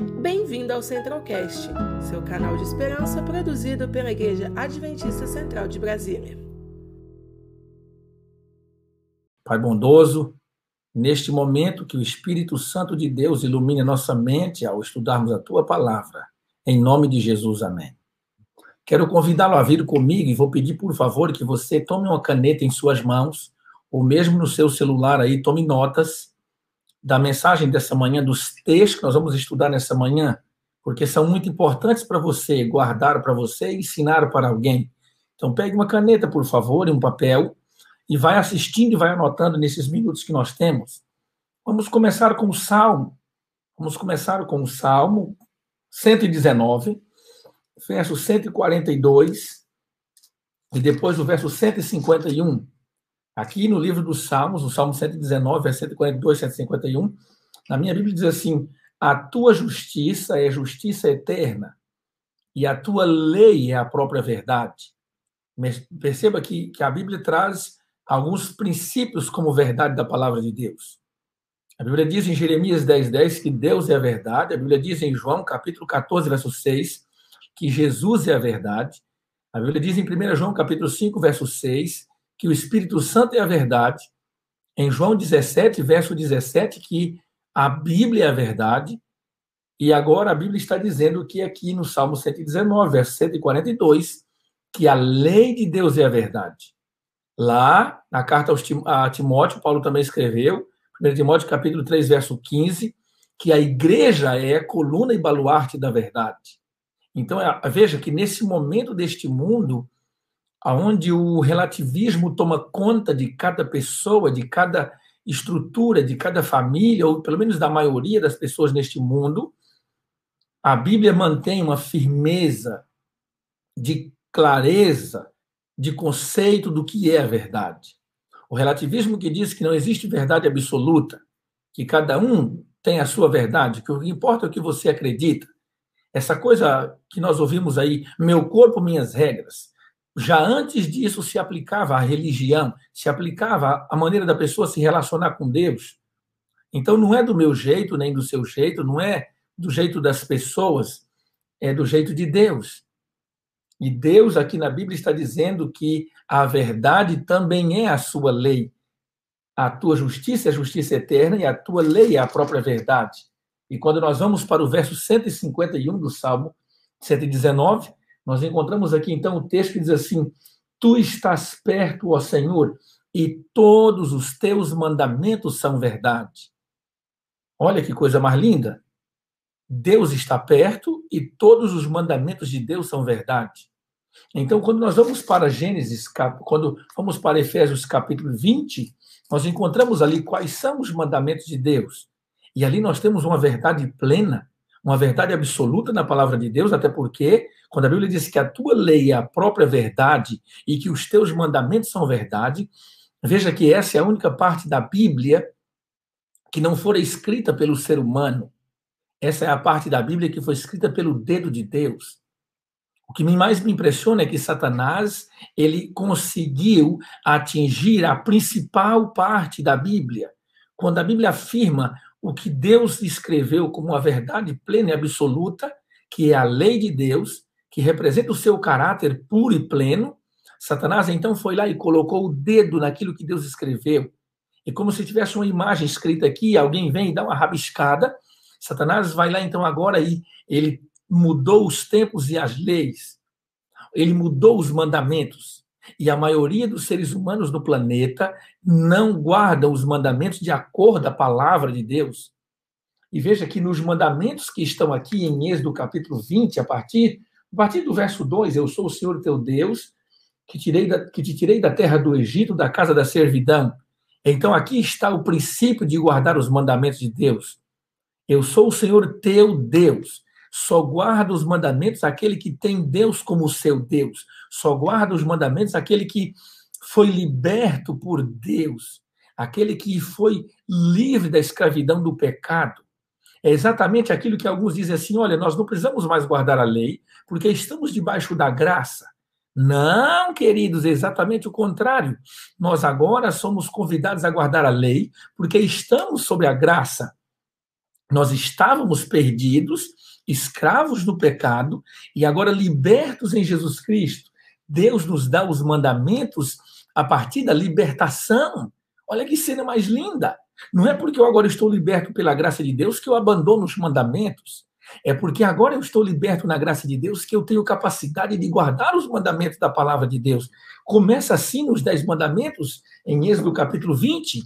Bem-vindo ao Centralcast, seu canal de esperança produzido pela Igreja Adventista Central de Brasília. Pai bondoso, neste momento que o Espírito Santo de Deus ilumine a nossa mente ao estudarmos a tua palavra, em nome de Jesus, amém. Quero convidá-lo a vir comigo e vou pedir, por favor, que você tome uma caneta em suas mãos, ou mesmo no seu celular aí, tome notas da mensagem dessa manhã, dos textos que nós vamos estudar nessa manhã, porque são muito importantes para você, guardar para você e ensinar para alguém. Então, pegue uma caneta, por favor, e um papel, e vai assistindo e vai anotando nesses minutos que nós temos. Vamos começar com o Salmo. Vamos começar com o Salmo 119, verso 142, e depois o verso 151. Aqui no livro dos Salmos, o Salmo 119, versículo 142, 151, na minha Bíblia diz assim: A tua justiça é justiça eterna, e a tua lei é a própria verdade. Perceba que, que a Bíblia traz alguns princípios como verdade da palavra de Deus. A Bíblia diz em Jeremias 10, 10 que Deus é a verdade. A Bíblia diz em João, capítulo 14, verso 6, que Jesus é a verdade. A Bíblia diz em 1 João, capítulo 5, verso 6, que o Espírito Santo é a verdade. Em João 17, verso 17, que a Bíblia é a verdade. E agora a Bíblia está dizendo que aqui no Salmo 119, verso 142, que a lei de Deus é a verdade. Lá, na carta a Timóteo, Paulo também escreveu, 1 Timóteo capítulo 3, verso 15, que a igreja é a coluna e baluarte da verdade. Então, é, veja que nesse momento deste mundo, aonde o relativismo toma conta de cada pessoa, de cada estrutura, de cada família, ou pelo menos da maioria das pessoas neste mundo, a Bíblia mantém uma firmeza de clareza, de conceito do que é a verdade. O relativismo que diz que não existe verdade absoluta, que cada um tem a sua verdade, que o que importa é o que você acredita. Essa coisa que nós ouvimos aí, meu corpo, minhas regras já antes disso se aplicava à religião, se aplicava à maneira da pessoa se relacionar com Deus. Então não é do meu jeito, nem do seu jeito, não é do jeito das pessoas, é do jeito de Deus. E Deus aqui na Bíblia está dizendo que a verdade também é a sua lei. A tua justiça é a justiça eterna e a tua lei é a própria verdade. E quando nós vamos para o verso 151 do Salmo 119, nós encontramos aqui então o texto que diz assim: Tu estás perto, ó Senhor, e todos os teus mandamentos são verdade. Olha que coisa mais linda. Deus está perto e todos os mandamentos de Deus são verdade. Então, quando nós vamos para Gênesis, quando vamos para Efésios capítulo 20, nós encontramos ali quais são os mandamentos de Deus. E ali nós temos uma verdade plena uma verdade absoluta na palavra de Deus, até porque, quando a Bíblia diz que a tua lei é a própria verdade e que os teus mandamentos são verdade, veja que essa é a única parte da Bíblia que não fora escrita pelo ser humano. Essa é a parte da Bíblia que foi escrita pelo dedo de Deus. O que mais me impressiona é que Satanás ele conseguiu atingir a principal parte da Bíblia. Quando a Bíblia afirma o que Deus escreveu como uma verdade plena e absoluta, que é a lei de Deus, que representa o seu caráter puro e pleno, Satanás então foi lá e colocou o dedo naquilo que Deus escreveu. E como se tivesse uma imagem escrita aqui, alguém vem e dá uma rabiscada, Satanás vai lá então agora e ele mudou os tempos e as leis. Ele mudou os mandamentos. E a maioria dos seres humanos do planeta não guardam os mandamentos de acordo a palavra de Deus. E veja que nos mandamentos que estão aqui em Êxodo capítulo 20, a partir, a partir do verso 2, eu sou o Senhor teu Deus, que, tirei da, que te tirei da terra do Egito, da casa da servidão. Então aqui está o princípio de guardar os mandamentos de Deus. Eu sou o Senhor teu Deus. Só guarda os mandamentos aquele que tem Deus como seu Deus. Só guarda os mandamentos aquele que foi liberto por Deus, aquele que foi livre da escravidão do pecado. É exatamente aquilo que alguns dizem assim: olha, nós não precisamos mais guardar a lei, porque estamos debaixo da graça. Não, queridos, é exatamente o contrário. Nós agora somos convidados a guardar a lei, porque estamos sob a graça. Nós estávamos perdidos, escravos do pecado, e agora libertos em Jesus Cristo. Deus nos dá os mandamentos a partir da libertação. Olha que cena mais linda! Não é porque eu agora estou liberto pela graça de Deus que eu abandono os mandamentos. É porque agora eu estou liberto na graça de Deus que eu tenho capacidade de guardar os mandamentos da palavra de Deus. Começa assim nos Dez Mandamentos, em Êxodo capítulo 20.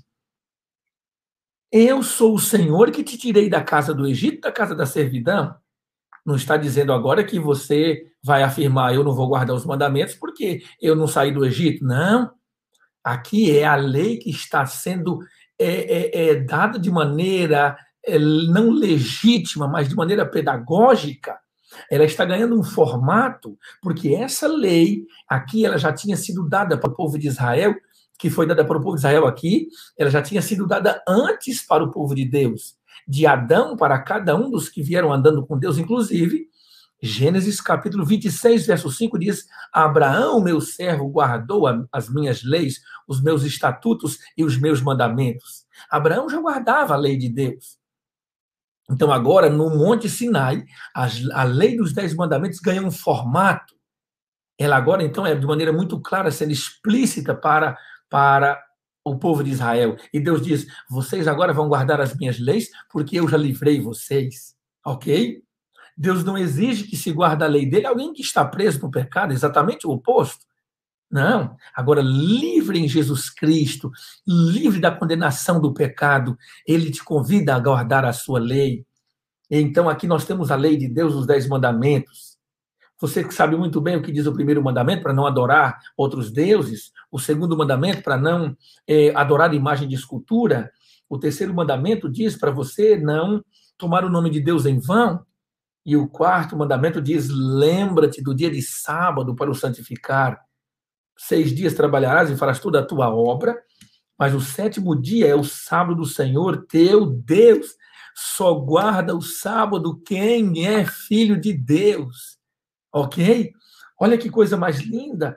Eu sou o Senhor que te tirei da casa do Egito, da casa da servidão. Não está dizendo agora que você vai afirmar eu não vou guardar os mandamentos porque eu não saí do Egito. Não. Aqui é a lei que está sendo é, é, é dada de maneira é, não legítima, mas de maneira pedagógica, ela está ganhando um formato, porque essa lei aqui ela já tinha sido dada para o povo de Israel, que foi dada para o povo de Israel aqui, ela já tinha sido dada antes para o povo de Deus, de Adão para cada um dos que vieram andando com Deus, inclusive Gênesis capítulo 26, verso 5 diz: Abraão, meu servo, guardou as minhas leis, os meus estatutos e os meus mandamentos. Abraão já guardava a lei de Deus. Então, agora, no Monte Sinai, a lei dos Dez Mandamentos ganha um formato. Ela agora, então, é de maneira muito clara, sendo explícita para, para o povo de Israel. E Deus diz: vocês agora vão guardar as minhas leis, porque eu já livrei vocês. Ok? Deus não exige que se guarde a lei dele alguém que está preso no pecado, exatamente o oposto. Não. Agora, livre em Jesus Cristo, livre da condenação do pecado, ele te convida a guardar a sua lei. Então, aqui nós temos a lei de Deus, os dez mandamentos. Você que sabe muito bem o que diz o primeiro mandamento, para não adorar outros deuses. O segundo mandamento, para não é, adorar imagem de escultura. O terceiro mandamento diz para você não tomar o nome de Deus em vão. E o quarto mandamento diz: lembra-te do dia de sábado para o santificar. Seis dias trabalharás e farás toda a tua obra, mas o sétimo dia é o sábado do Senhor teu Deus. Só guarda o sábado quem é filho de Deus. Ok? Olha que coisa mais linda.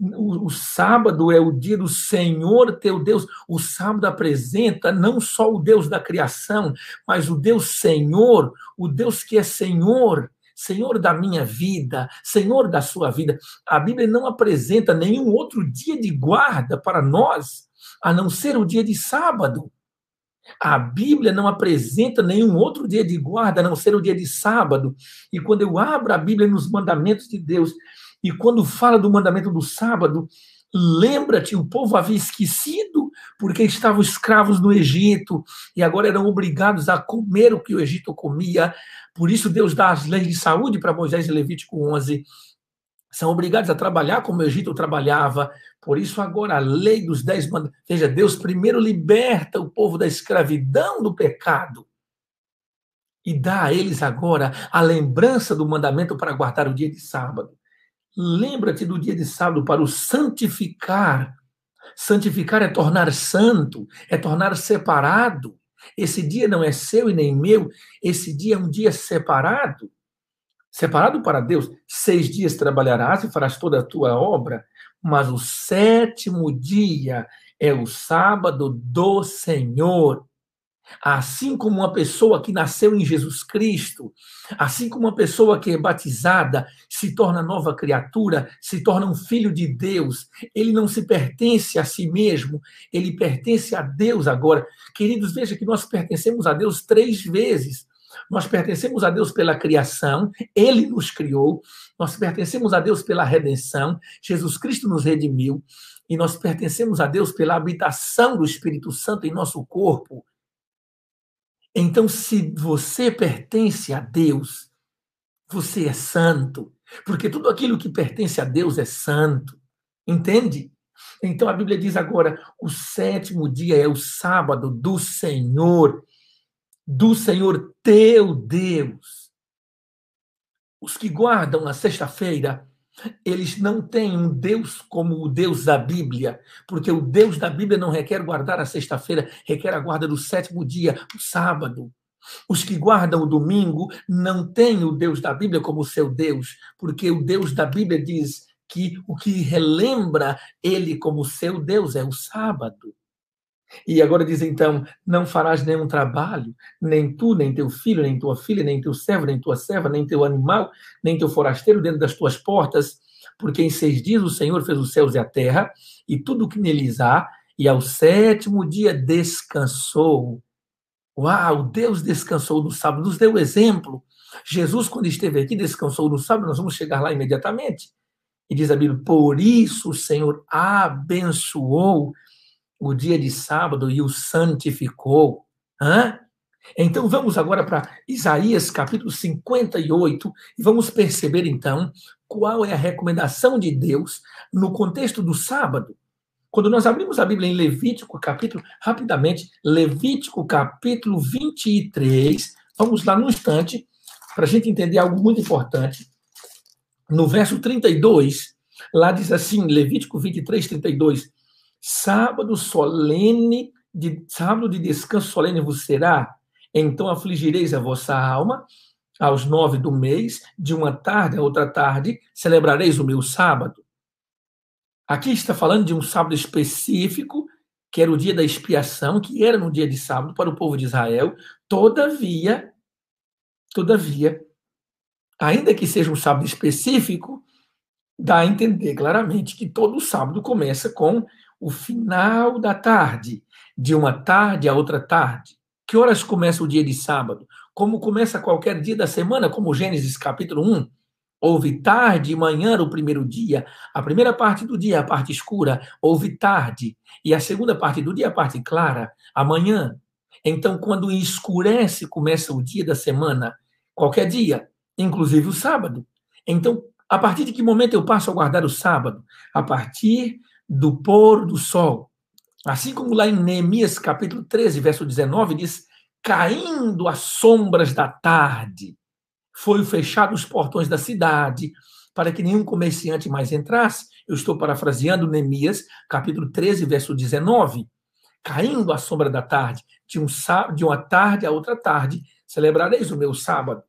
O, o, sábado é o dia do Senhor teu Deus. O sábado apresenta não só o Deus da criação, mas o Deus Senhor, o Deus que é Senhor Senhor da minha vida, Senhor da sua vida. A Bíblia não apresenta nenhum outro dia de guarda para nós, a não ser o dia de sábado. A Bíblia não apresenta nenhum outro dia de guarda, a não ser o dia de sábado. E quando eu abro a Bíblia nos mandamentos de Deus, e quando fala do mandamento do sábado, lembra-te, o povo havia esquecido, porque estavam escravos no Egito, e agora eram obrigados a comer o que o Egito comia, por isso, Deus dá as leis de saúde para Moisés em Levítico 11. São obrigados a trabalhar como o Egito trabalhava. Por isso, agora, a lei dos dez mandamentos. Veja, Deus primeiro liberta o povo da escravidão do pecado e dá a eles agora a lembrança do mandamento para guardar o dia de sábado. Lembra-te do dia de sábado para o santificar. Santificar é tornar santo, é tornar separado. Esse dia não é seu e nem meu, esse dia é um dia separado. Separado para Deus. Seis dias trabalharás e farás toda a tua obra, mas o sétimo dia é o sábado do Senhor. Assim como uma pessoa que nasceu em Jesus Cristo, assim como uma pessoa que é batizada se torna nova criatura, se torna um filho de Deus, ele não se pertence a si mesmo, ele pertence a Deus agora. Queridos, veja que nós pertencemos a Deus três vezes. Nós pertencemos a Deus pela criação, Ele nos criou, nós pertencemos a Deus pela redenção, Jesus Cristo nos redimiu, e nós pertencemos a Deus pela habitação do Espírito Santo em nosso corpo. Então, se você pertence a Deus, você é santo, porque tudo aquilo que pertence a Deus é santo. Entende? Então a Bíblia diz agora: o sétimo dia é o sábado do Senhor, do Senhor teu Deus. Os que guardam a sexta-feira eles não têm um Deus como o Deus da Bíblia, porque o Deus da Bíblia não requer guardar a sexta-feira, requer a guarda do sétimo dia, o sábado. Os que guardam o domingo não têm o Deus da Bíblia como seu Deus, porque o Deus da Bíblia diz que o que relembra ele como seu Deus é o sábado. E agora diz então: não farás nenhum trabalho, nem tu, nem teu filho, nem tua filha, nem teu servo, nem tua serva, nem teu animal, nem teu forasteiro dentro das tuas portas, porque em seis dias o Senhor fez os céus e a terra, e tudo o que neles há, e ao sétimo dia descansou. Uau, Deus descansou no sábado, nos deu exemplo. Jesus, quando esteve aqui, descansou no sábado, nós vamos chegar lá imediatamente. E diz a Bíblia: por isso o Senhor abençoou o dia de sábado e o santificou. Hã? Então vamos agora para Isaías capítulo 58 e vamos perceber então qual é a recomendação de Deus no contexto do sábado. Quando nós abrimos a Bíblia em Levítico capítulo, rapidamente, Levítico capítulo 23, vamos lá no instante, para a gente entender algo muito importante. No verso 32, lá diz assim, Levítico 23, 32, sábado solene, de sábado de descanso solene vos será, então afligireis a vossa alma, aos nove do mês, de uma tarde a outra tarde, celebrareis o meu sábado. Aqui está falando de um sábado específico, que era o dia da expiação, que era no dia de sábado para o povo de Israel. Todavia, todavia, ainda que seja um sábado específico, dá a entender claramente que todo sábado começa com o final da tarde, de uma tarde a outra tarde. Que horas começa o dia de sábado? Como começa qualquer dia da semana, como Gênesis capítulo 1. Houve tarde e manhã o primeiro dia, a primeira parte do dia, a parte escura, houve tarde, e a segunda parte do dia, a parte clara, amanhã. Então, quando escurece, começa o dia da semana, qualquer dia, inclusive o sábado. Então, a partir de que momento eu passo a guardar o sábado? A partir do pôr do sol. Assim como lá em Neemias capítulo 13, verso 19, diz: caindo as sombras da tarde, foi fechado os portões da cidade, para que nenhum comerciante mais entrasse. Eu estou parafraseando Neemias, capítulo 13, verso 19. Caindo a sombra da tarde, de, um, de uma tarde a outra tarde, celebrareis o meu sábado.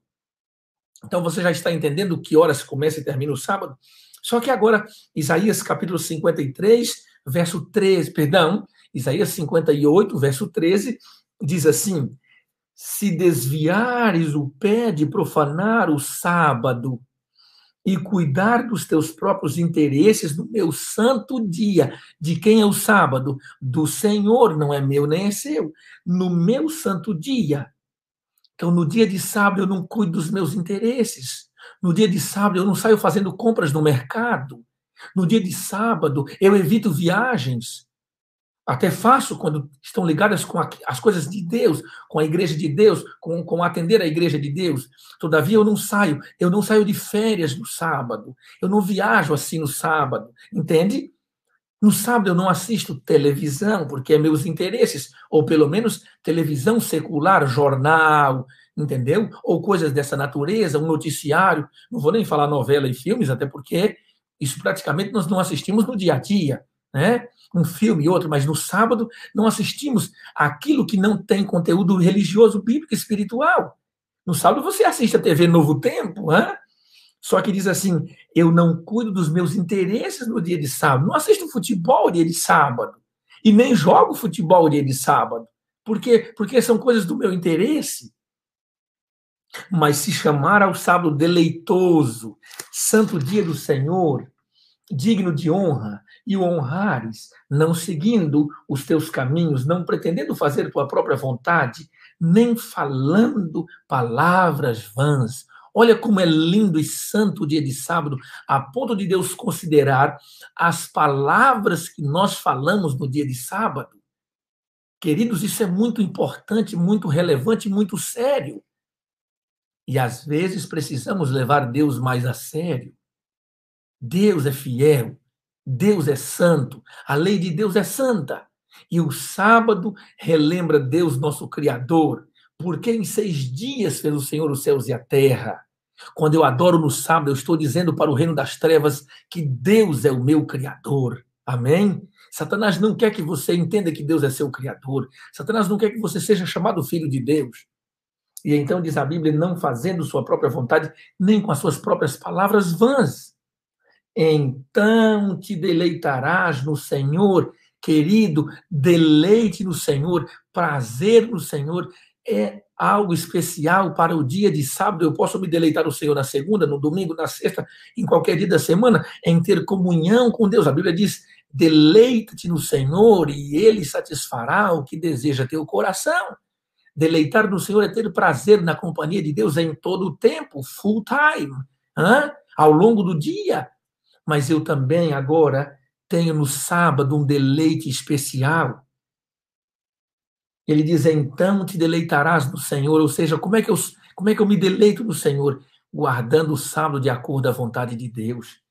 Então você já está entendendo que horas começa e termina o sábado? Só que agora, Isaías capítulo 53, verso 13, perdão, Isaías 58, verso 13, diz assim: Se desviares o pé de profanar o sábado e cuidar dos teus próprios interesses no meu santo dia, de quem é o sábado? Do Senhor, não é meu nem é seu, no meu santo dia. Então, no dia de sábado, eu não cuido dos meus interesses. No dia de sábado, eu não saio fazendo compras no mercado. No dia de sábado, eu evito viagens. Até faço quando estão ligadas com as coisas de Deus, com a igreja de Deus, com, com atender a igreja de Deus. Todavia, eu não saio. Eu não saio de férias no sábado. Eu não viajo assim no sábado. Entende? No sábado eu não assisto televisão, porque é meus interesses, ou pelo menos televisão secular, jornal, entendeu? Ou coisas dessa natureza, um noticiário. Não vou nem falar novela e filmes, até porque isso praticamente nós não assistimos no dia a dia, né? Um filme e outro, mas no sábado não assistimos aquilo que não tem conteúdo religioso, bíblico, espiritual. No sábado você assiste a TV Novo Tempo, né? Só que diz assim: eu não cuido dos meus interesses no dia de sábado. Não assisto futebol dia de sábado. E nem jogo futebol dia de sábado. Por quê? Porque são coisas do meu interesse. Mas se chamar ao sábado deleitoso, santo dia do Senhor, digno de honra, e o honrares, não seguindo os teus caminhos, não pretendendo fazer tua própria vontade, nem falando palavras vãs. Olha como é lindo e santo o dia de sábado, a ponto de Deus considerar as palavras que nós falamos no dia de sábado. Queridos, isso é muito importante, muito relevante, muito sério. E às vezes precisamos levar Deus mais a sério. Deus é fiel, Deus é santo, a lei de Deus é santa. E o sábado relembra Deus, nosso Criador, porque em seis dias fez o Senhor os céus e a terra. Quando eu adoro no sábado, eu estou dizendo para o reino das trevas que Deus é o meu Criador. Amém? Satanás não quer que você entenda que Deus é seu Criador. Satanás não quer que você seja chamado filho de Deus. E então diz a Bíblia, não fazendo sua própria vontade, nem com as suas próprias palavras vãs. Então te deleitarás no Senhor Querido, deleite no Senhor, prazer no Senhor é algo especial para o dia de sábado. Eu posso me deleitar no Senhor na segunda, no domingo, na sexta, em qualquer dia da semana, em ter comunhão com Deus. A Bíblia diz: deleita-te no Senhor e Ele satisfará o que deseja teu coração. Deleitar no Senhor é ter prazer na companhia de Deus em todo o tempo, full time, hein? ao longo do dia. Mas eu também agora tenho no sábado um deleite especial. Ele diz: então te deleitarás no Senhor. Ou seja, como é que eu, como é que eu me deleito no Senhor? Guardando o sábado de acordo à vontade de Deus.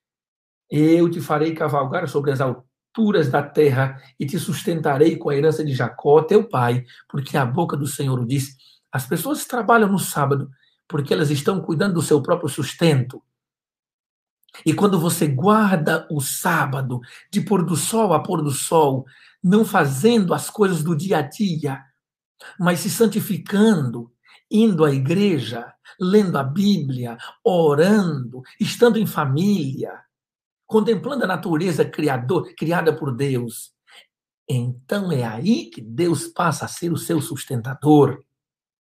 Eu te farei cavalgar sobre as alturas da terra e te sustentarei com a herança de Jacó, teu pai, porque a boca do Senhor o diz. As pessoas trabalham no sábado porque elas estão cuidando do seu próprio sustento. E quando você guarda o sábado, de pôr do sol a pôr do sol, não fazendo as coisas do dia a dia, mas se santificando, indo à igreja, lendo a Bíblia, orando, estando em família, contemplando a natureza criador, criada por Deus, então é aí que Deus passa a ser o seu sustentador.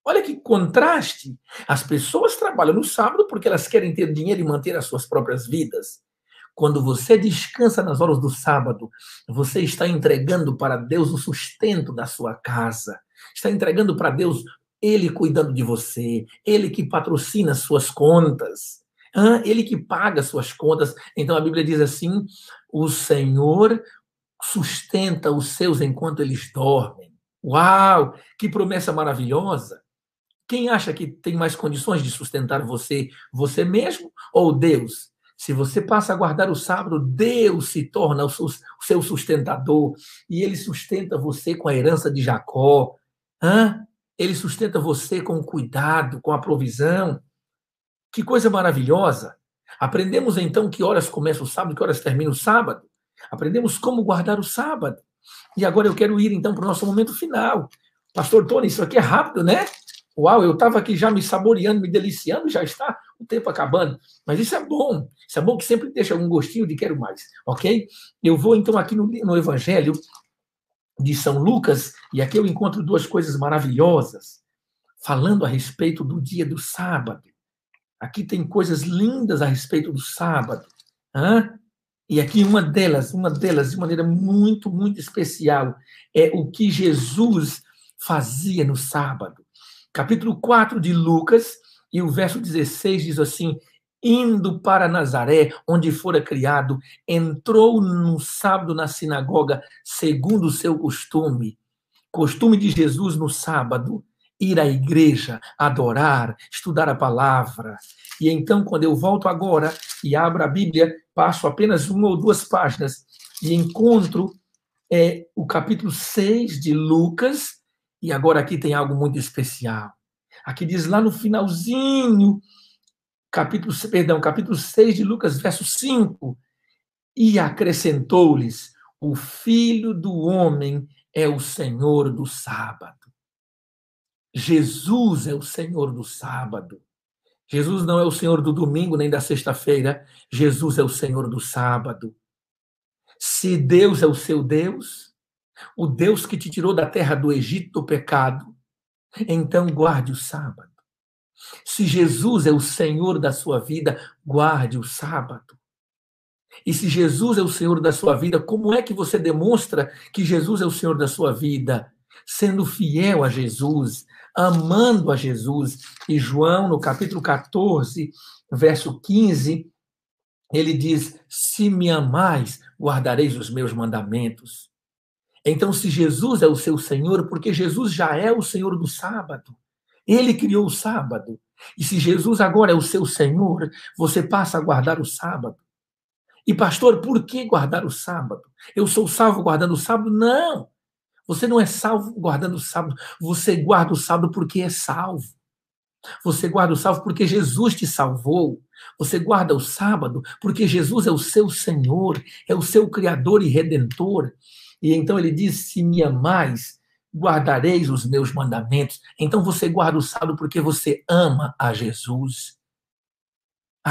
Olha que contraste. As pessoas trabalham no sábado porque elas querem ter dinheiro e manter as suas próprias vidas. Quando você descansa nas horas do sábado, você está entregando para Deus o sustento da sua casa. Está entregando para Deus ele cuidando de você, ele que patrocina as suas contas, ele que paga as suas contas. Então a Bíblia diz assim: o Senhor sustenta os seus enquanto eles dormem. Uau, que promessa maravilhosa! Quem acha que tem mais condições de sustentar você, você mesmo ou Deus? Se você passa a guardar o sábado, Deus se torna o seu sustentador e ele sustenta você com a herança de Jacó. Hã? Ele sustenta você com cuidado, com a provisão. Que coisa maravilhosa! Aprendemos então que horas começa o sábado, que horas termina o sábado. Aprendemos como guardar o sábado. E agora eu quero ir então para o nosso momento final. Pastor Tony, isso aqui é rápido, né? Uau, eu estava aqui já me saboreando, me deliciando, já está o tempo acabando. Mas isso é bom. Isso é bom que sempre deixa um gostinho de quero mais, ok? Eu vou então aqui no, no Evangelho de São Lucas, e aqui eu encontro duas coisas maravilhosas, falando a respeito do dia do sábado. Aqui tem coisas lindas a respeito do sábado. Hã? E aqui uma delas, uma delas, de maneira muito, muito especial, é o que Jesus fazia no sábado capítulo 4 de Lucas, e o verso 16 diz assim: Indo para Nazaré, onde fora criado, entrou no sábado na sinagoga, segundo o seu costume. Costume de Jesus no sábado, ir à igreja, adorar, estudar a palavra. E então, quando eu volto agora e abro a Bíblia, passo apenas uma ou duas páginas e encontro é, o capítulo 6 de Lucas, e agora aqui tem algo muito especial. Aqui diz lá no finalzinho, capítulo, perdão, capítulo 6 de Lucas, verso 5, e acrescentou-lhes: o filho do homem é o Senhor do sábado. Jesus é o Senhor do sábado. Jesus não é o Senhor do domingo nem da sexta-feira. Jesus é o Senhor do sábado. Se Deus é o seu Deus, o Deus que te tirou da terra do Egito do pecado, então guarde o sábado. Se Jesus é o Senhor da sua vida, guarde o sábado. E se Jesus é o Senhor da sua vida, como é que você demonstra que Jesus é o Senhor da sua vida? Sendo fiel a Jesus, amando a Jesus. E João, no capítulo 14, verso 15, ele diz: Se me amais, guardareis os meus mandamentos. Então, se Jesus é o seu Senhor, porque Jesus já é o Senhor do sábado, ele criou o sábado. E se Jesus agora é o seu Senhor, você passa a guardar o sábado. E, pastor, por que guardar o sábado? Eu sou salvo guardando o sábado? Não! Você não é salvo guardando o sábado. Você guarda o sábado porque é salvo. Você guarda o sábado porque Jesus te salvou. Você guarda o sábado porque Jesus é o seu Senhor, é o seu Criador e Redentor. E então ele diz: Se me amais, guardareis os meus mandamentos. Então você guarda o sábado porque você ama a Jesus.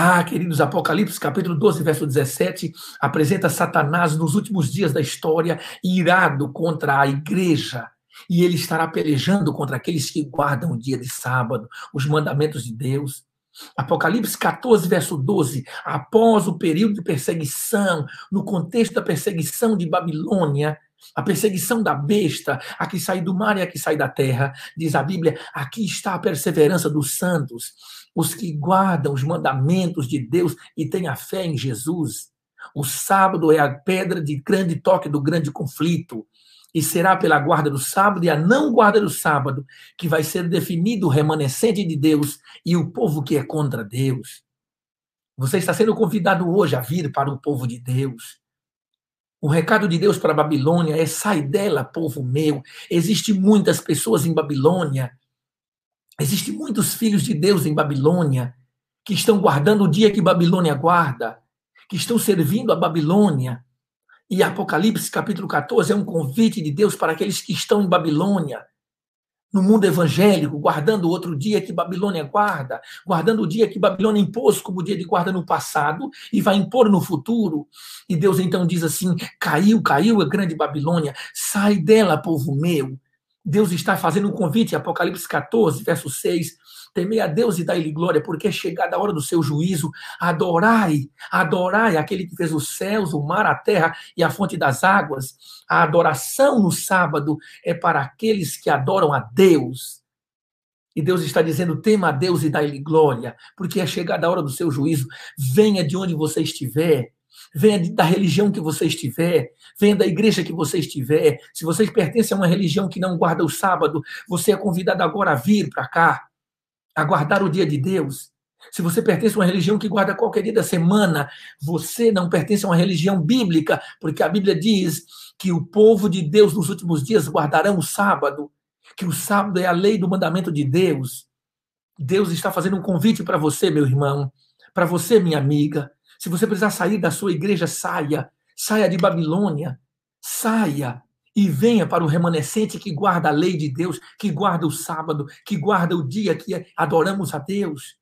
Ah, queridos, Apocalipse capítulo 12, verso 17, apresenta Satanás nos últimos dias da história, irado contra a igreja. E ele estará pelejando contra aqueles que guardam o dia de sábado, os mandamentos de Deus. Apocalipse 14, verso 12, após o período de perseguição, no contexto da perseguição de Babilônia, a perseguição da besta, a que sai do mar e a que sai da terra, diz a Bíblia, aqui está a perseverança dos santos os que guardam os mandamentos de Deus e têm a fé em Jesus. O sábado é a pedra de grande toque do grande conflito. E será pela guarda do sábado e a não guarda do sábado que vai ser definido o remanescente de Deus e o povo que é contra Deus. Você está sendo convidado hoje a vir para o povo de Deus. O recado de Deus para a Babilônia é: sai dela, povo meu. Existem muitas pessoas em Babilônia Existem muitos filhos de Deus em Babilônia que estão guardando o dia que Babilônia guarda, que estão servindo a Babilônia. E Apocalipse capítulo 14 é um convite de Deus para aqueles que estão em Babilônia, no mundo evangélico, guardando o outro dia que Babilônia guarda, guardando o dia que Babilônia impôs como dia de guarda no passado e vai impor no futuro. E Deus então diz assim: caiu, caiu a grande Babilônia, sai dela, povo meu. Deus está fazendo um convite, Apocalipse 14, verso 6. Temei a Deus e dai-lhe glória, porque é chegada a hora do seu juízo. Adorai, adorai aquele que fez os céus, o mar, a terra e a fonte das águas. A adoração no sábado é para aqueles que adoram a Deus. E Deus está dizendo: tema a Deus e dai-lhe glória, porque é chegada a hora do seu juízo. Venha de onde você estiver venha da religião que você estiver, venha da igreja que você estiver. Se você pertence a uma religião que não guarda o sábado, você é convidado agora a vir para cá, a guardar o dia de Deus. Se você pertence a uma religião que guarda qualquer dia da semana, você não pertence a uma religião bíblica, porque a Bíblia diz que o povo de Deus nos últimos dias guardarão o sábado, que o sábado é a lei do mandamento de Deus. Deus está fazendo um convite para você, meu irmão, para você, minha amiga, se você precisar sair da sua igreja, saia. Saia de Babilônia. Saia e venha para o remanescente que guarda a lei de Deus, que guarda o sábado, que guarda o dia que adoramos a Deus.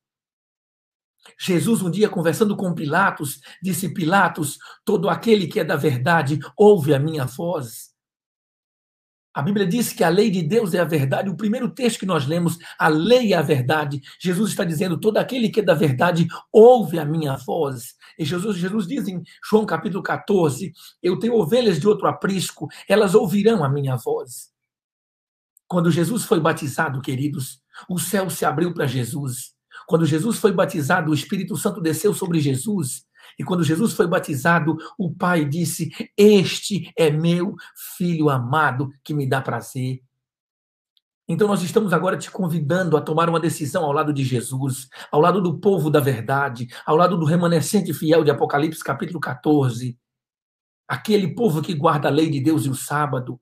Jesus, um dia conversando com Pilatos, disse: Pilatos, todo aquele que é da verdade ouve a minha voz. A Bíblia diz que a lei de Deus é a verdade. O primeiro texto que nós lemos, a lei é a verdade. Jesus está dizendo: todo aquele que é da verdade ouve a minha voz. E Jesus, Jesus diz em João capítulo 14: Eu tenho ovelhas de outro aprisco, elas ouvirão a minha voz. Quando Jesus foi batizado, queridos, o céu se abriu para Jesus. Quando Jesus foi batizado, o Espírito Santo desceu sobre Jesus e quando Jesus foi batizado, o Pai disse: Este é meu filho amado que me dá prazer. Então, nós estamos agora te convidando a tomar uma decisão ao lado de Jesus, ao lado do povo da verdade, ao lado do remanescente fiel de Apocalipse, capítulo 14. Aquele povo que guarda a lei de Deus e o sábado,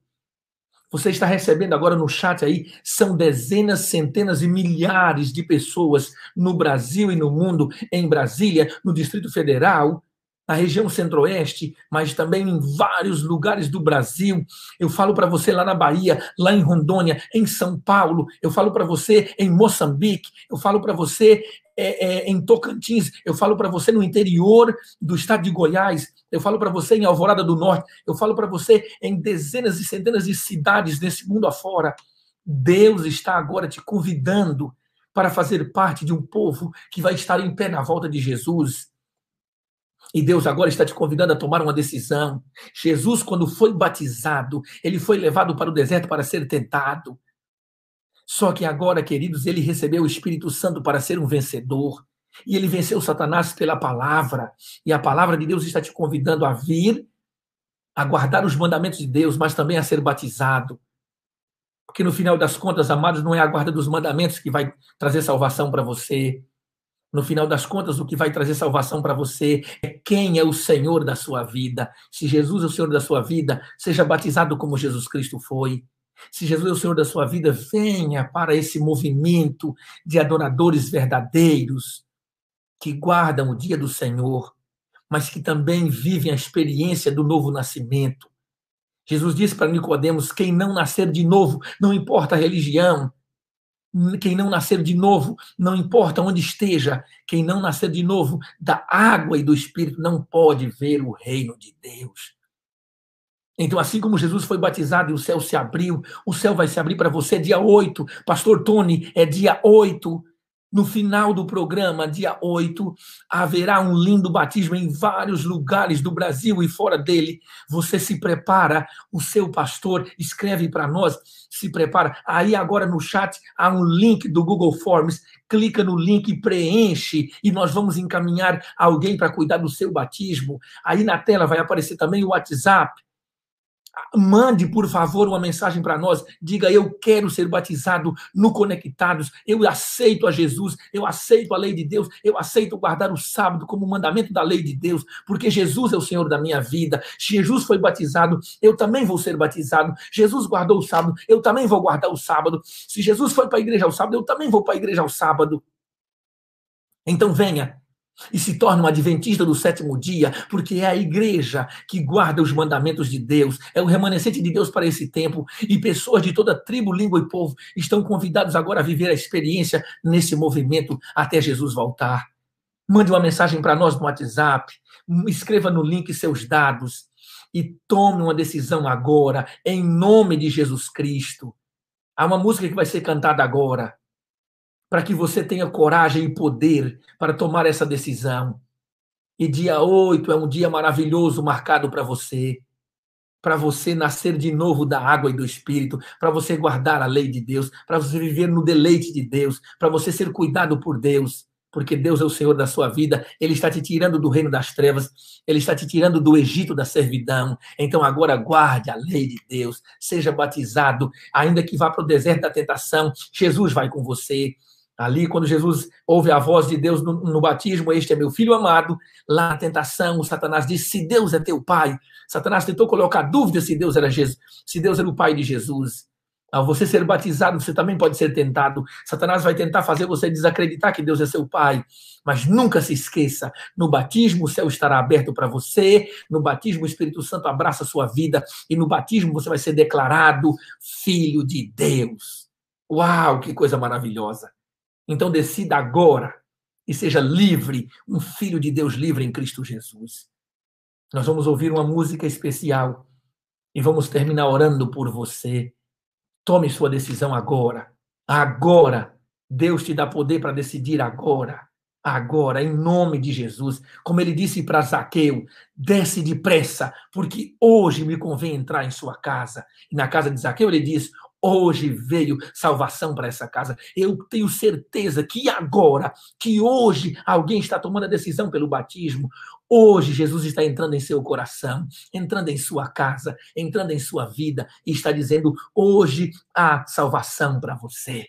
você está recebendo agora no chat aí, são dezenas, centenas e milhares de pessoas no Brasil e no mundo, em Brasília, no Distrito Federal, na região centro-oeste, mas também em vários lugares do Brasil. Eu falo para você lá na Bahia, lá em Rondônia, em São Paulo, eu falo para você em Moçambique, eu falo para você é, é, em Tocantins, eu falo para você no interior do estado de Goiás, eu falo para você em Alvorada do Norte, eu falo para você em dezenas e centenas de cidades nesse mundo afora. Deus está agora te convidando para fazer parte de um povo que vai estar em pé na volta de Jesus e Deus agora está te convidando a tomar uma decisão. Jesus, quando foi batizado, ele foi levado para o deserto para ser tentado. Só que agora, queridos, ele recebeu o Espírito Santo para ser um vencedor. E ele venceu Satanás pela palavra. E a palavra de Deus está te convidando a vir, a guardar os mandamentos de Deus, mas também a ser batizado. Porque no final das contas, amados, não é a guarda dos mandamentos que vai trazer salvação para você. No final das contas, o que vai trazer salvação para você é quem é o Senhor da sua vida. Se Jesus é o Senhor da sua vida, seja batizado como Jesus Cristo foi. Se Jesus é o Senhor da sua vida, venha para esse movimento de adoradores verdadeiros que guardam o dia do Senhor, mas que também vivem a experiência do novo nascimento. Jesus disse para Nicodemos: quem não nascer de novo, não importa a religião, quem não nascer de novo, não importa onde esteja, quem não nascer de novo da água e do Espírito não pode ver o reino de Deus. Então, assim como Jesus foi batizado e o céu se abriu, o céu vai se abrir para você dia 8. Pastor Tony, é dia 8. No final do programa, dia 8, haverá um lindo batismo em vários lugares do Brasil e fora dele. Você se prepara, o seu pastor escreve para nós, se prepara. Aí agora no chat há um link do Google Forms, clica no link, preenche e nós vamos encaminhar alguém para cuidar do seu batismo. Aí na tela vai aparecer também o WhatsApp Mande, por favor, uma mensagem para nós. Diga: Eu quero ser batizado no Conectados. Eu aceito a Jesus. Eu aceito a lei de Deus. Eu aceito guardar o sábado como mandamento da lei de Deus, porque Jesus é o Senhor da minha vida. Jesus foi batizado. Eu também vou ser batizado. Jesus guardou o sábado. Eu também vou guardar o sábado. Se Jesus foi para a igreja ao sábado, eu também vou para a igreja ao sábado. Então venha, e se torna um adventista do sétimo dia, porque é a igreja que guarda os mandamentos de Deus, é o remanescente de Deus para esse tempo, e pessoas de toda tribo, língua e povo estão convidados agora a viver a experiência nesse movimento até Jesus voltar. Mande uma mensagem para nós no WhatsApp, escreva no link seus dados e tome uma decisão agora, em nome de Jesus Cristo. Há uma música que vai ser cantada agora para que você tenha coragem e poder para tomar essa decisão. E dia 8 é um dia maravilhoso marcado para você, para você nascer de novo da água e do Espírito, para você guardar a lei de Deus, para você viver no deleite de Deus, para você ser cuidado por Deus, porque Deus é o Senhor da sua vida, Ele está te tirando do reino das trevas, Ele está te tirando do Egito da servidão. Então agora guarde a lei de Deus, seja batizado, ainda que vá para o deserto da tentação, Jesus vai com você. Ali, quando Jesus ouve a voz de Deus no, no, batismo, este é meu filho amado, lá na tentação, Satanás disse: se Deus é teu pai. Satanás tentou colocar dúvida se Deus era Jesus, se Deus era o pai de Jesus. Ao você ser batizado, você também pode ser tentado. Satanás vai tentar fazer você desacreditar que Deus é seu pai. Mas nunca se esqueça: no batismo o céu estará aberto para você, no batismo o Espírito Santo abraça a sua vida, e no batismo você vai ser declarado filho de Deus. Uau, que coisa maravilhosa! Então decida agora e seja livre, um filho de Deus livre em Cristo Jesus. Nós vamos ouvir uma música especial e vamos terminar orando por você. Tome sua decisão agora. Agora. Deus te dá poder para decidir agora. Agora, em nome de Jesus. Como ele disse para Zaqueu: desce depressa, porque hoje me convém entrar em sua casa. E na casa de Zaqueu ele diz: Hoje veio salvação para essa casa. Eu tenho certeza que agora, que hoje alguém está tomando a decisão pelo batismo, hoje Jesus está entrando em seu coração, entrando em sua casa, entrando em sua vida e está dizendo: hoje há salvação para você.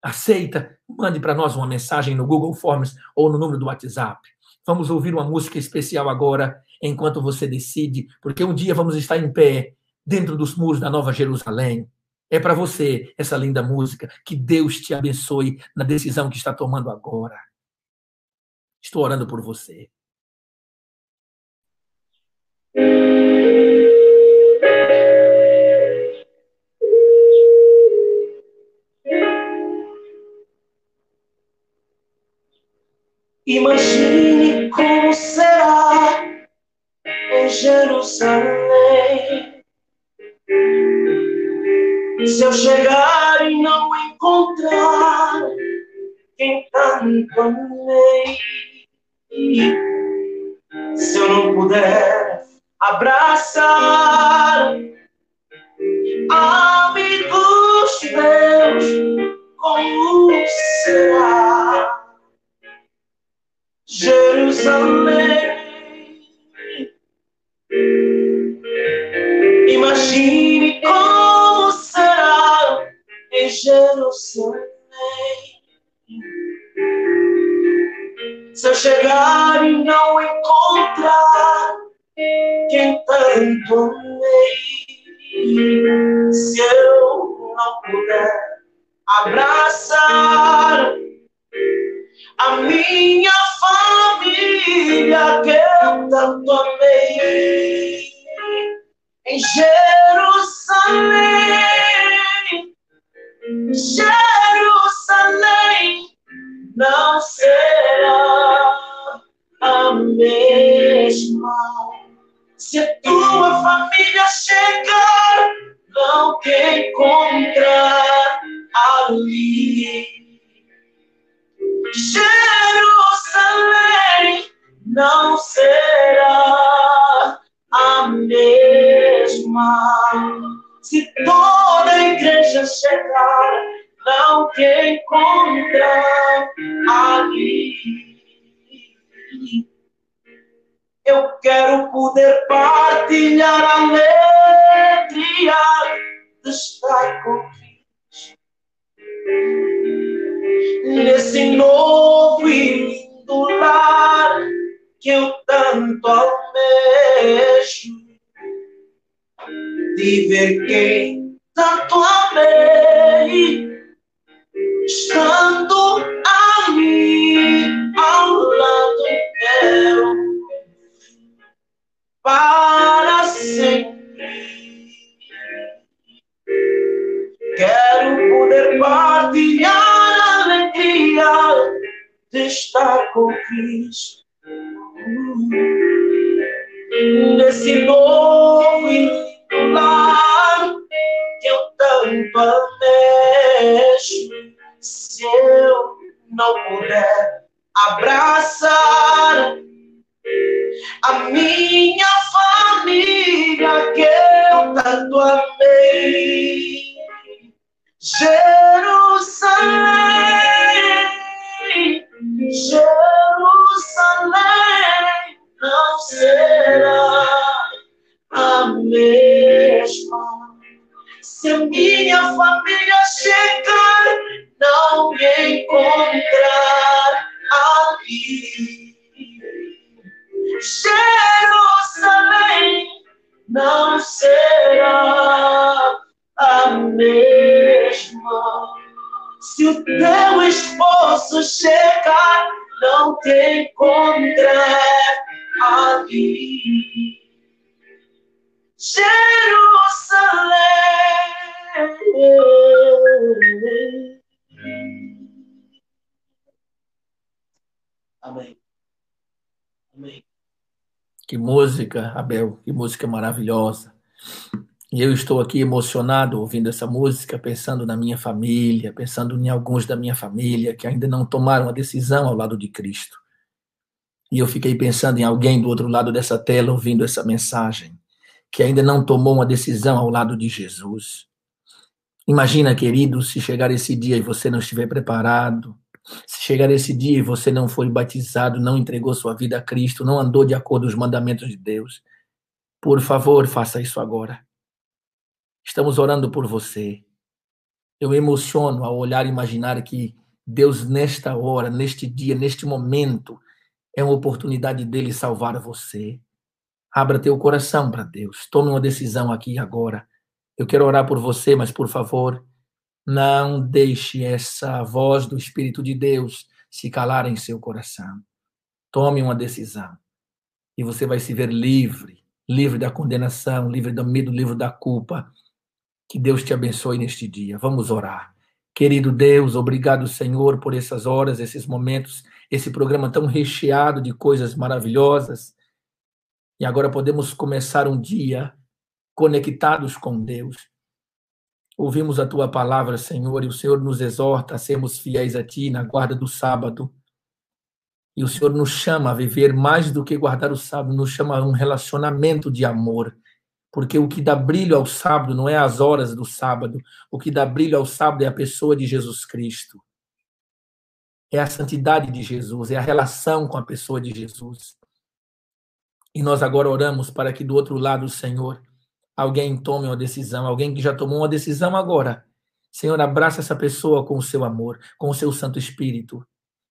Aceita? Mande para nós uma mensagem no Google Forms ou no número do WhatsApp. Vamos ouvir uma música especial agora, enquanto você decide, porque um dia vamos estar em pé dentro dos muros da Nova Jerusalém. É para você essa linda música. Que Deus te abençoe na decisão que está tomando agora. Estou orando por você. Imagine como será em Jerusalém se eu chegar e não encontrar quem tanto amei, se eu não puder abraçar amigos meus, como será Jerusalém? Jerusalém. Se eu chegar e não encontrar quem tanto amei, se eu não puder abraçar a minha família que eu tanto amei em Jerusalém. Jerusalém não será a mesma. Se a tua família chegar, não te encontrar ali. Eu poder partilhar a alegria de estar Cristo. Nesse novo e lindo lar que eu tanto almejo de ver quem tanto amei, estando ali para sempre. Quero poder partilhar a alegria de estar com Cristo. Nesse novo lar que eu tanto almejo. Se eu não puder abraçar a minha Jerusalém, Jerusalém não será a mesma. Se a minha família chegar, não me encontrar ali. Jerusalém não será a mesma. Se o teu esposo chegar, não te encontrar ali. Jerusalém. Amém. Amém. Que música, Abel, que música maravilhosa. E eu estou aqui emocionado ouvindo essa música, pensando na minha família, pensando em alguns da minha família que ainda não tomaram a decisão ao lado de Cristo. E eu fiquei pensando em alguém do outro lado dessa tela ouvindo essa mensagem que ainda não tomou uma decisão ao lado de Jesus. Imagina, querido, se chegar esse dia e você não estiver preparado, se chegar esse dia e você não foi batizado, não entregou sua vida a Cristo, não andou de acordo com os mandamentos de Deus, por favor, faça isso agora. Estamos orando por você. Eu me emociono ao olhar e imaginar que Deus, nesta hora, neste dia, neste momento, é uma oportunidade dele salvar você. Abra teu coração para Deus. Tome uma decisão aqui e agora. Eu quero orar por você, mas por favor, não deixe essa voz do Espírito de Deus se calar em seu coração. Tome uma decisão. E você vai se ver livre, livre da condenação, livre do medo, livre da culpa. Que Deus te abençoe neste dia. Vamos orar. Querido Deus, obrigado, Senhor, por essas horas, esses momentos, esse programa tão recheado de coisas maravilhosas e agora podemos começar um dia conectados com Deus. Ouvimos a tua palavra, Senhor, e o Senhor nos exorta a sermos fiéis a ti na guarda do sábado. E o Senhor nos chama a viver mais do que guardar o sábado, nos chama a um relacionamento de amor. Porque o que dá brilho ao sábado não é as horas do sábado, o que dá brilho ao sábado é a pessoa de Jesus Cristo. É a santidade de Jesus, é a relação com a pessoa de Jesus. E nós agora oramos para que do outro lado, Senhor, alguém tome uma decisão, alguém que já tomou uma decisão agora. Senhor, abraça essa pessoa com o seu amor, com o seu Santo Espírito.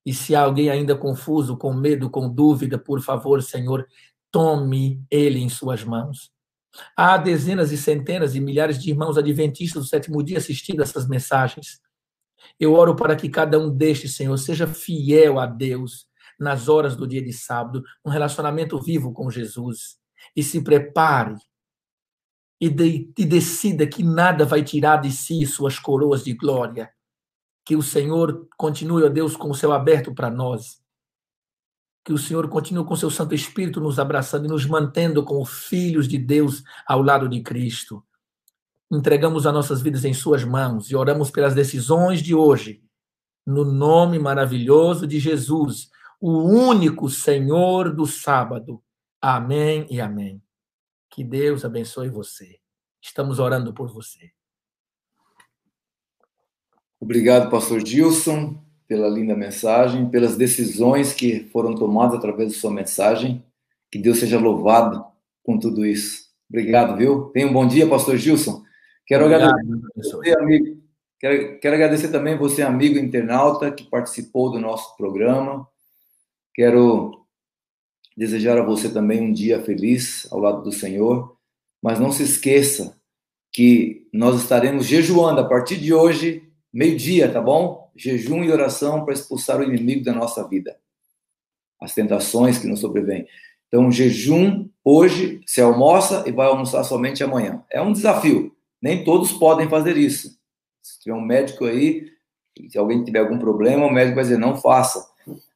E se há alguém ainda confuso, com medo, com dúvida, por favor, Senhor, tome ele em suas mãos. Há dezenas e centenas e milhares de irmãos adventistas do sétimo dia assistindo essas mensagens. Eu oro para que cada um destes, Senhor, seja fiel a Deus, nas horas do dia de sábado, um relacionamento vivo com Jesus. E se prepare e, de, e decida que nada vai tirar de si suas coroas de glória. Que o Senhor continue, ó Deus, com o céu aberto para nós. Que o Senhor continue com seu Santo Espírito nos abraçando e nos mantendo como filhos de Deus ao lado de Cristo. Entregamos as nossas vidas em Suas mãos e oramos pelas decisões de hoje, no nome maravilhoso de Jesus, o único Senhor do sábado. Amém e amém. Que Deus abençoe você. Estamos orando por você. Obrigado, pastor Gilson, pela linda mensagem, pelas decisões que foram tomadas através da sua mensagem. Que Deus seja louvado com tudo isso. Obrigado, viu? Tenha um bom dia, pastor Gilson. Quero Obrigado, agradecer você, amigo. Quero, quero agradecer também você, amigo internauta, que participou do nosso programa. Quero desejar a você também um dia feliz ao lado do Senhor, mas não se esqueça que nós estaremos jejuando a partir de hoje meio-dia, tá bom? Jejum e oração para expulsar o inimigo da nossa vida. As tentações que nos sobrevêm. Então, jejum hoje, se almoça e vai almoçar somente amanhã. É um desafio. Nem todos podem fazer isso. Se tiver um médico aí, se alguém tiver algum problema, o médico vai dizer não faça.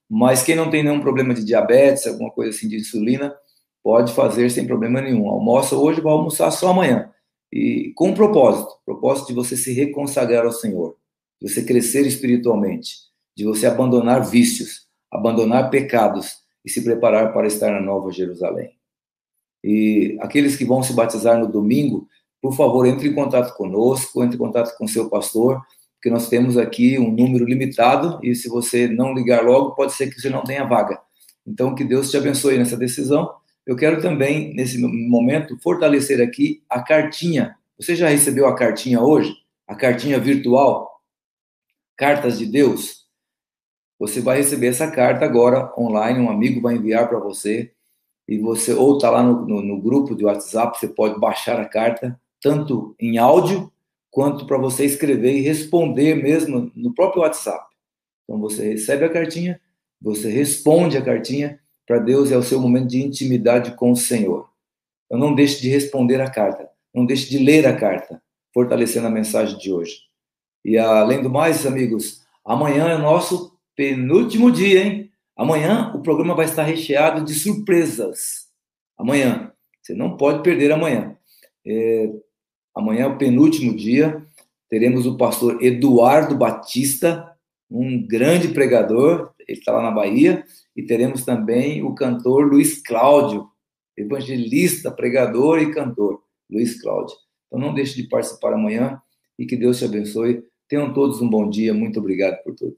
Mas quem não tem nenhum problema de diabetes, alguma coisa assim de insulina, pode fazer sem problema nenhum. Almoça hoje, vai almoçar só amanhã. E com um propósito, propósito de você se reconsagrar ao Senhor de você crescer espiritualmente, de você abandonar vícios, abandonar pecados e se preparar para estar na Nova Jerusalém. E aqueles que vão se batizar no domingo, por favor, entre em contato conosco, entre em contato com seu pastor, porque nós temos aqui um número limitado e se você não ligar logo, pode ser que você não tenha vaga. Então, que Deus te abençoe nessa decisão. Eu quero também, nesse momento, fortalecer aqui a cartinha. Você já recebeu a cartinha hoje? A cartinha virtual cartas de Deus, você vai receber essa carta agora online, um amigo vai enviar para você, e você, ou está lá no, no, no, grupo de WhatsApp, você pode baixar a carta, tanto em áudio, quanto para você escrever e responder mesmo no próprio WhatsApp. Então você recebe a cartinha, você responde a cartinha, para Deus é o seu momento de intimidade com o Senhor. Então não deixe de responder a carta, não deixe de ler a carta, fortalecendo a mensagem de hoje. E além do mais, amigos, amanhã é o nosso penúltimo dia, hein? Amanhã o programa vai estar recheado de surpresas. Amanhã. Você não pode perder amanhã. É, amanhã é o penúltimo dia. Teremos o pastor Eduardo Batista, um grande pregador, ele está lá na Bahia. E teremos também o cantor Luiz Cláudio, evangelista, pregador e cantor, Luiz Cláudio. Então não deixe de participar amanhã e que Deus te abençoe Tenham todos um bom dia. Muito obrigado por tudo.